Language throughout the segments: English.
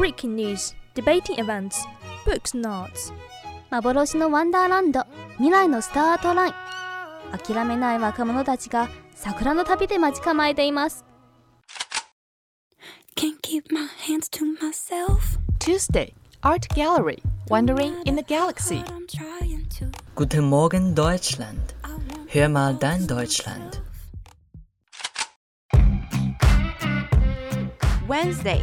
Breaking news, debating events, books notes. 幻のワンダーランド未来のスタートライン諦めない若者たちが桜の旅で待ち構えています Can't keep my hands to myself. Tuesday, Art Gallery, Wandering in the Galaxy. Guten Morgen Deutschland. Hör mal dein Deutschland. Wednesday,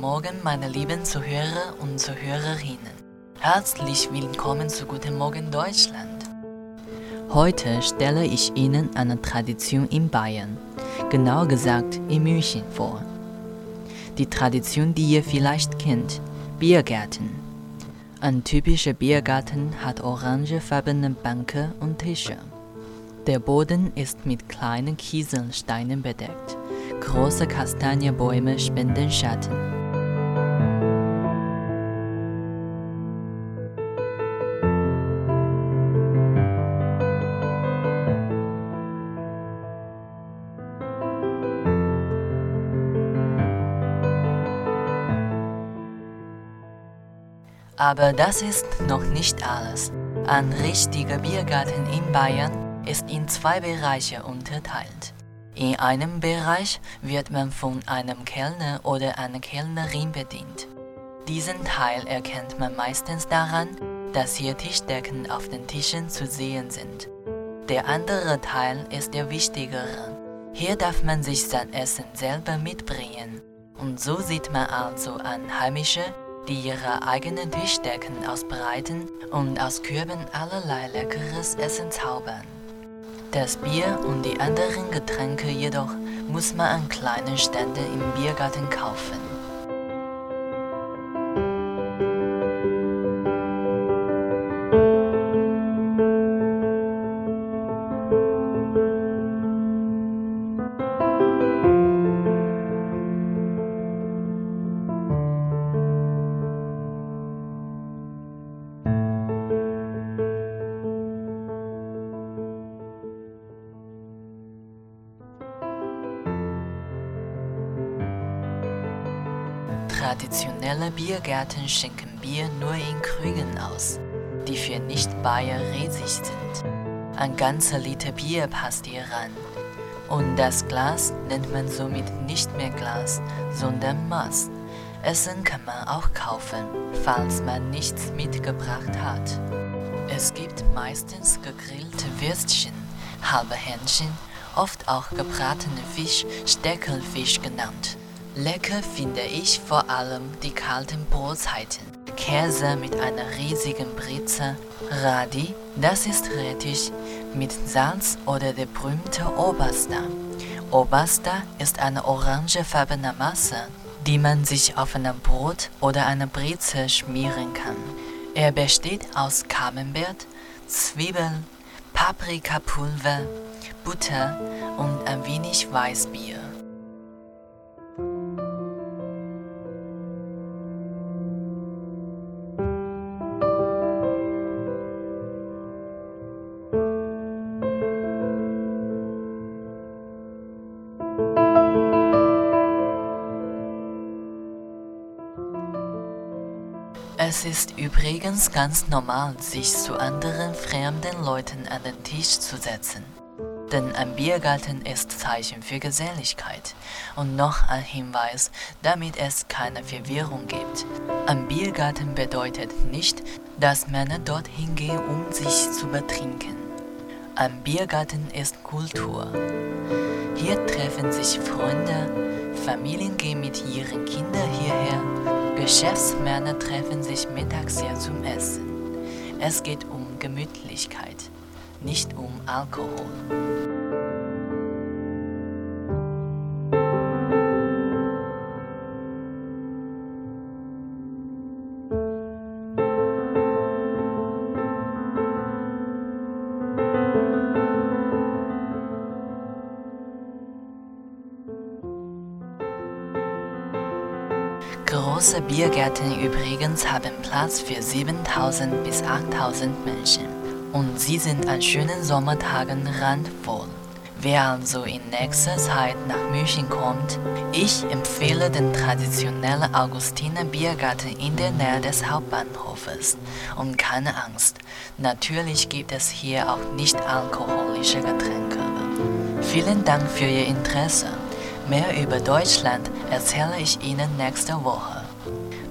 Morgen, meine lieben Zuhörer und Zuhörerinnen. Herzlich willkommen zu Guten Morgen Deutschland. Heute stelle ich Ihnen eine Tradition in Bayern, genauer gesagt in München vor. Die Tradition, die ihr vielleicht kennt, Biergärten. Ein typischer Biergarten hat orangefarbene Bänke und Tische. Der Boden ist mit kleinen Kieselsteinen bedeckt. Große Kastanienbäume spenden Schatten. Aber das ist noch nicht alles. Ein richtiger Biergarten in Bayern ist in zwei Bereiche unterteilt. In einem Bereich wird man von einem Kellner oder einer Kellnerin bedient. Diesen Teil erkennt man meistens daran, dass hier Tischdecken auf den Tischen zu sehen sind. Der andere Teil ist der wichtigere. Hier darf man sich sein Essen selber mitbringen. Und so sieht man also Einheimische, die ihre eigenen Tischdecken ausbreiten und aus Körben allerlei leckeres Essen zaubern. Das Bier und die anderen Getränke jedoch muss man an kleinen Ständen im Biergarten kaufen. Traditionelle Biergärten schenken Bier nur in Krügen aus, die für Nicht-Bayer rätsig sind. Ein ganzer Liter Bier passt hier ran. Und das Glas nennt man somit nicht mehr Glas, sondern Maß. Essen kann man auch kaufen, falls man nichts mitgebracht hat. Es gibt meistens gegrillte Würstchen, halbe Hähnchen, oft auch gebratene Fisch, Steckelfisch genannt. Lecker finde ich vor allem die kalten Brotzeiten. Käse mit einer riesigen Britze, Radi, das ist Rettich, mit Salz oder der berühmte Oberster. Oberster ist eine orangefarbene Masse, die man sich auf einem Brot oder einer Britze schmieren kann. Er besteht aus Camembert, Zwiebeln, Paprikapulver, Butter und ein wenig Weißbier. Ist übrigens ganz normal, sich zu anderen fremden Leuten an den Tisch zu setzen. Denn ein Biergarten ist Zeichen für Geselligkeit. Und noch ein Hinweis, damit es keine Verwirrung gibt. Ein Biergarten bedeutet nicht, dass Männer dorthin gehen, um sich zu betrinken. Ein Biergarten ist Kultur. Hier treffen sich Freunde, Familien gehen mit ihren Kindern hierher, Geschäftsmänner treffen sich mittags hier zum Essen. Es geht um Gemütlichkeit, nicht um Alkohol. Biergärten übrigens haben Platz für 7000 bis 8000 Menschen. Und sie sind an schönen Sommertagen randvoll. Wer also in nächster Zeit nach München kommt, ich empfehle den traditionellen Augustiner Biergarten in der Nähe des Hauptbahnhofes. Und keine Angst, natürlich gibt es hier auch nicht alkoholische Getränke. Vielen Dank für Ihr Interesse. Mehr über Deutschland erzähle ich Ihnen nächste Woche.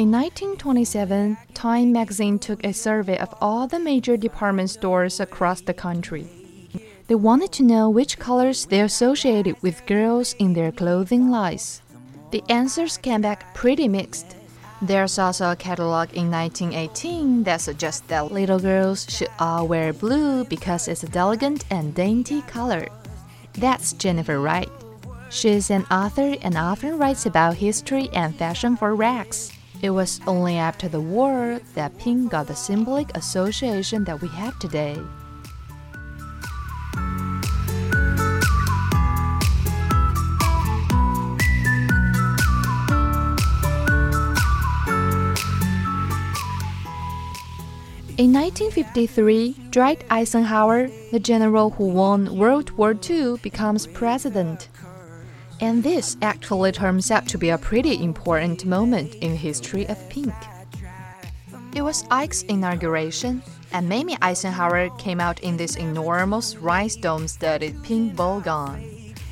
In 1927, Time magazine took a survey of all the major department stores across the country. They wanted to know which colors they associated with girls in their clothing lines. The answers came back pretty mixed. There's also a catalog in 1918 that suggests that little girls should all wear blue because it's a delicate and dainty color. That's Jennifer Wright. She's an author and often writes about history and fashion for Racked. It was only after the war that Ping got the symbolic association that we have today. In 1953, Dwight Eisenhower, the general who won World War II, becomes president. And this actually turns out to be a pretty important moment in history of pink. It was Ike's inauguration, and Mamie Eisenhower came out in this enormous rhinestone-studded pink ball gown,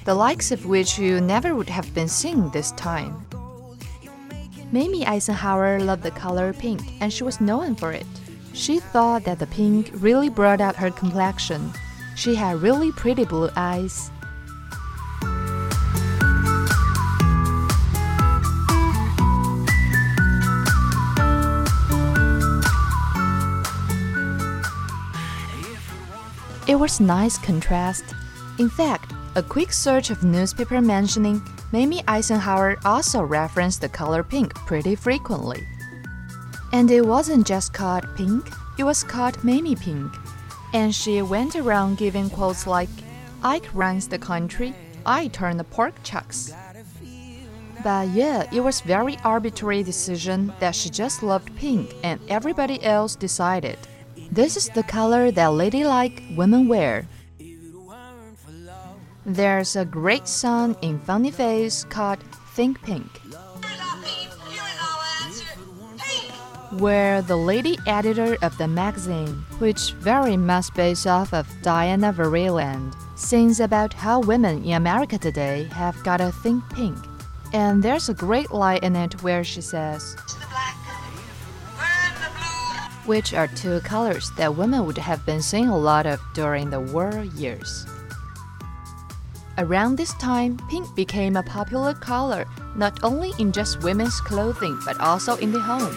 the likes of which you never would have been seen this time. Mamie Eisenhower loved the color pink, and she was known for it. She thought that the pink really brought out her complexion. She had really pretty blue eyes. It was nice contrast. In fact, a quick search of newspaper mentioning Mamie Eisenhower also referenced the color pink pretty frequently. And it wasn't just called pink, it was called Mamie Pink. And she went around giving quotes like, Ike runs the country, I turn the pork chucks. But yeah, it was very arbitrary decision that she just loved pink and everybody else decided. This is the color that ladylike women wear. There's a great song in Funny Face called Think Pink. Where the lady editor of the magazine, which very much based off of Diana Vreeland, sings about how women in America today have gotta think pink. And there's a great line in it where she says, which are two colors that women would have been seeing a lot of during the war years. Around this time, pink became a popular color not only in just women's clothing but also in the home.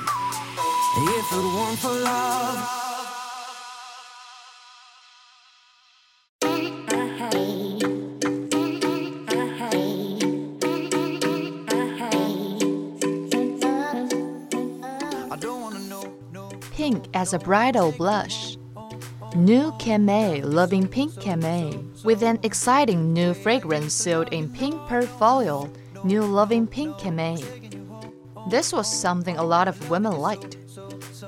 As a bridal blush. New Camay loving pink Camay with an exciting new fragrance sealed in pink pearl foil. New loving pink Camay. This was something a lot of women liked.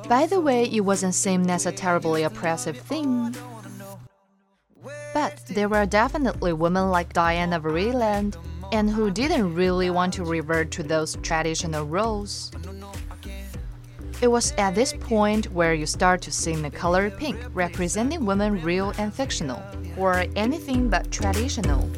By the way, it wasn't seen as a terribly oppressive thing. But there were definitely women like Diana Vreeland and who didn't really want to revert to those traditional roles. It was at this point where you start to see the color pink representing women real and fictional, or anything but traditional.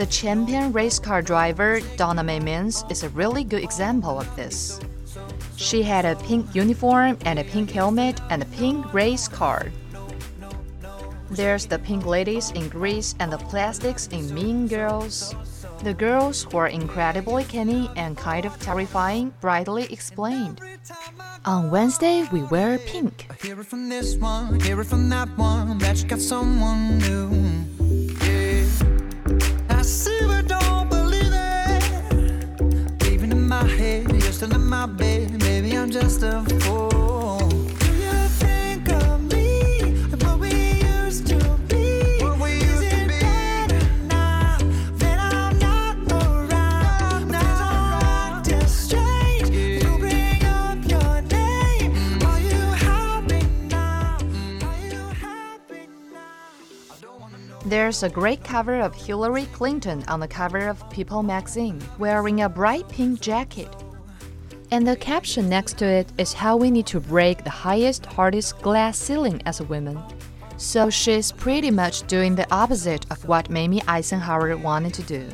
The champion race car driver Donna Mae Mims is a really good example of this. She had a pink uniform and a pink helmet and a pink race car. There's the pink ladies in Grease and the plastics in Mean Girls. The girls who are incredibly canny and kind of terrifying brightly explained. On Wednesday, we wear pink. Hear it from this one, hear it from that one, that you got someone new. My head, you're still in my bed. Maybe I'm just a fool. There's a great cover of Hillary Clinton on the cover of People magazine, wearing a bright pink jacket. And the caption next to it is how we need to break the highest, hardest glass ceiling as a woman. So she's pretty much doing the opposite of what Mamie Eisenhower wanted to do.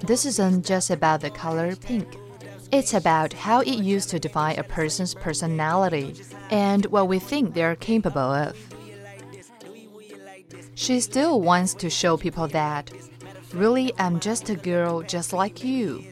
This isn't just about the color pink. It's about how it used to define a person's personality and what we think they're capable of. She still wants to show people that, really, I'm just a girl just like you.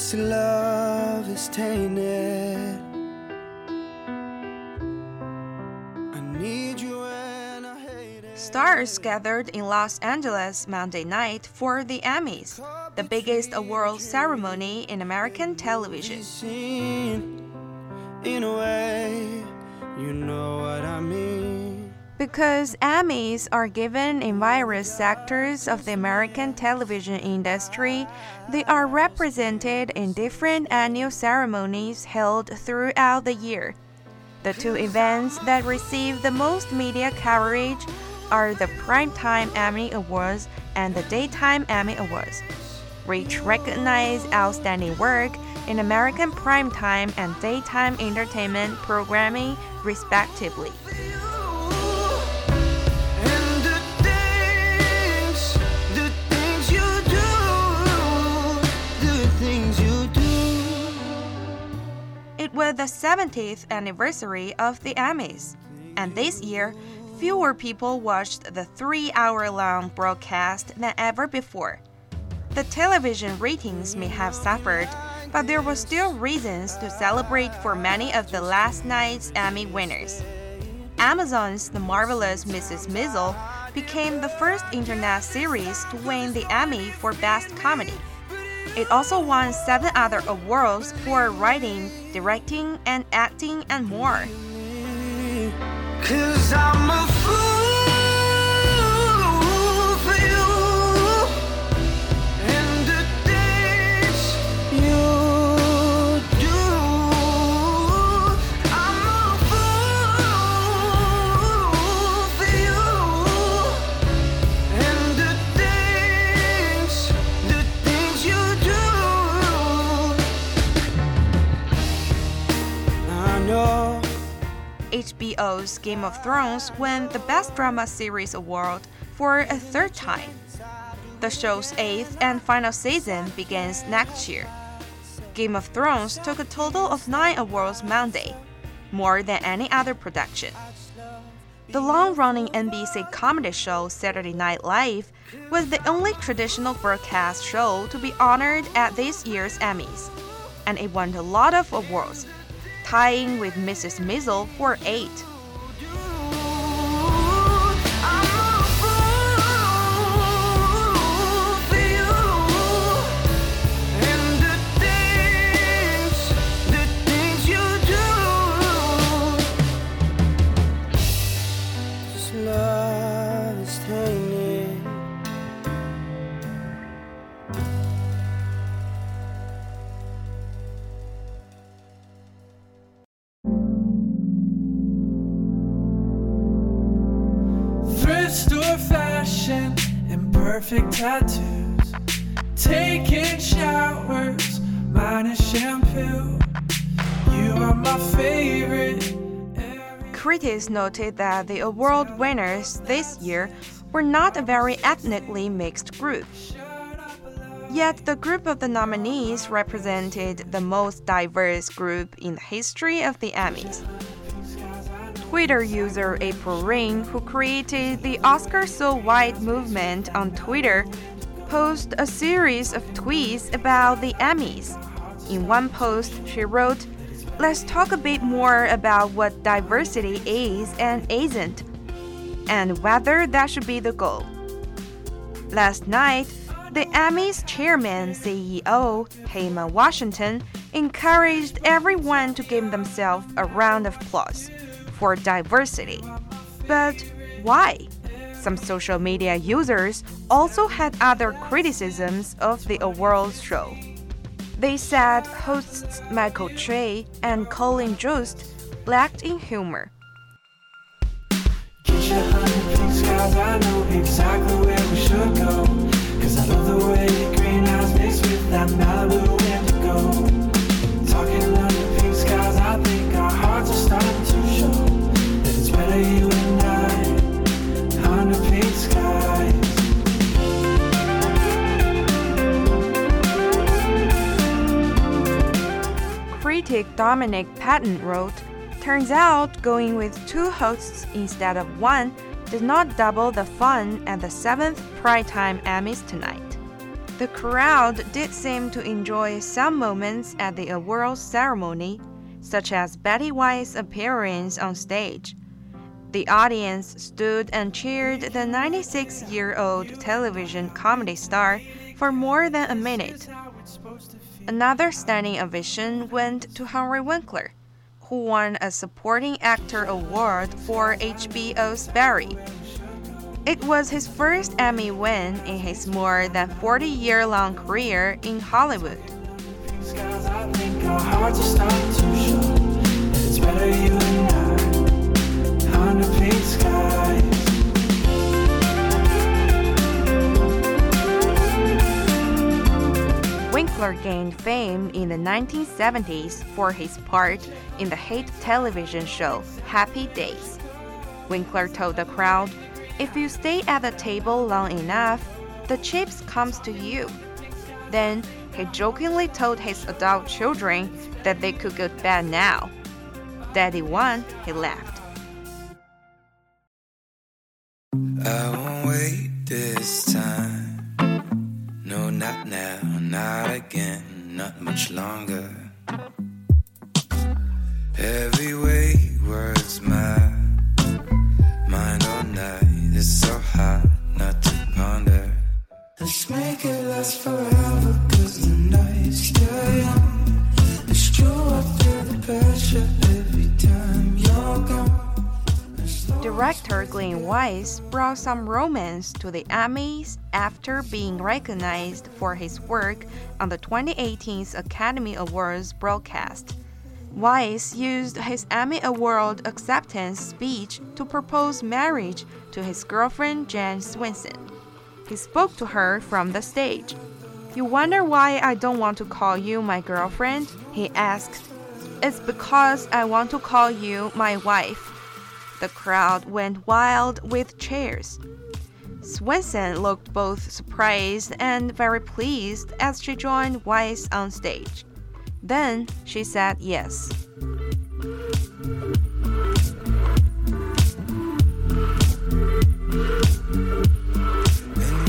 This love is tainted. I need you and I hate it. Stars gathered in Los Angeles Monday night for the Emmys, the biggest award ceremony in American television. In a way, you know. Because Emmys are given in various sectors of the American television industry, they are represented in different annual ceremonies held throughout the year. The two events that receive the most media coverage are the Primetime Emmy Awards and the Daytime Emmy Awards, which recognize outstanding work in American primetime and daytime entertainment programming, respectively. It was the 70th anniversary of the Emmys, and this year, fewer people watched the three hour long broadcast than ever before. The television ratings may have suffered, but there were still reasons to celebrate for many of the last night's Emmy winners. Amazon's The Marvelous Mrs. Maisel became the first internet series to win the Emmy for Best Comedy. It also won seven other awards for writing, directing, and acting, and more. Game of Thrones won the Best Drama Series award for a third time. The show's eighth and final season begins next year. Game of Thrones took a total of nine awards Monday, more than any other production. The long running NBC comedy show Saturday Night Live was the only traditional broadcast show to be honored at this year's Emmys, and it won a lot of awards, tying with Mrs. Maisel for eight. Tattoos. Taking showers, minus shampoo. You are my favorite. Critics noted that the award winners this year were not a very ethnically mixed group. Yet the group of the nominees represented the most diverse group in the history of the Emmys. Twitter user April Reign, who created the Oscar So White movement on Twitter, posted a series of tweets about the Emmys. In one post, she wrote, Let's talk a bit more about what diversity is and isn't, and whether that should be the goal. Last night, the Emmys chairman CEO, Hayma Washington, encouraged everyone to give themselves a round of applause for diversity. But why? Some social media users also had other criticisms of the awards show. They said hosts Michael Che and Colin Jost lacked in humor. Critic Dominic Patten wrote, Turns out going with two hosts instead of one did not double the fun at the seventh Primetime Emmys tonight. The crowd did seem to enjoy some moments at the awards ceremony, such as Betty White's appearance on stage. The audience stood and cheered the 96 year old television comedy star for more than a minute. Another standing ovation went to Henry Winkler, who won a Supporting Actor Award for HBO's Barry. It was his first Emmy win in his more than 40 year long career in Hollywood. Winkler gained fame in the 1970s for his part in the hit television show Happy Days. Winkler told the crowd, "If you stay at the table long enough, the chips comes to you." Then he jokingly told his adult children that they could go to bed now. Daddy won, he laughed. I won't wait this again, not much longer. Heavyweight words, my mind all night. It's so hard not to ponder. Let's make it last forever, cause the night's still young. It's true, I feel the pressure Director Glenn Weiss brought some romance to the Emmys after being recognized for his work on the 2018 Academy Awards broadcast. Weiss used his Emmy Award acceptance speech to propose marriage to his girlfriend Jan Svendsen. He spoke to her from the stage. You wonder why I don't want to call you my girlfriend? He asked. It's because I want to call you my wife. The crowd went wild with cheers. Svendsen looked both surprised and very pleased as she joined Weiss on stage. Then she said yes. And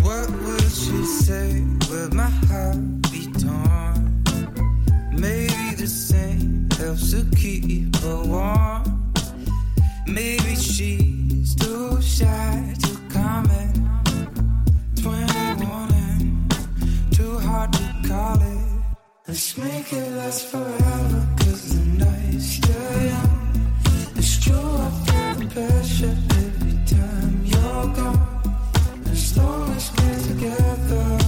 what would she say with my heart be torn? Maybe the same helps to keep her warm. Maybe she's too shy to comment. 21 and too hard to call it. Let's make it last forever, cause the night's still young. It's true, I feel the pressure every time you're gone. As long as we're together.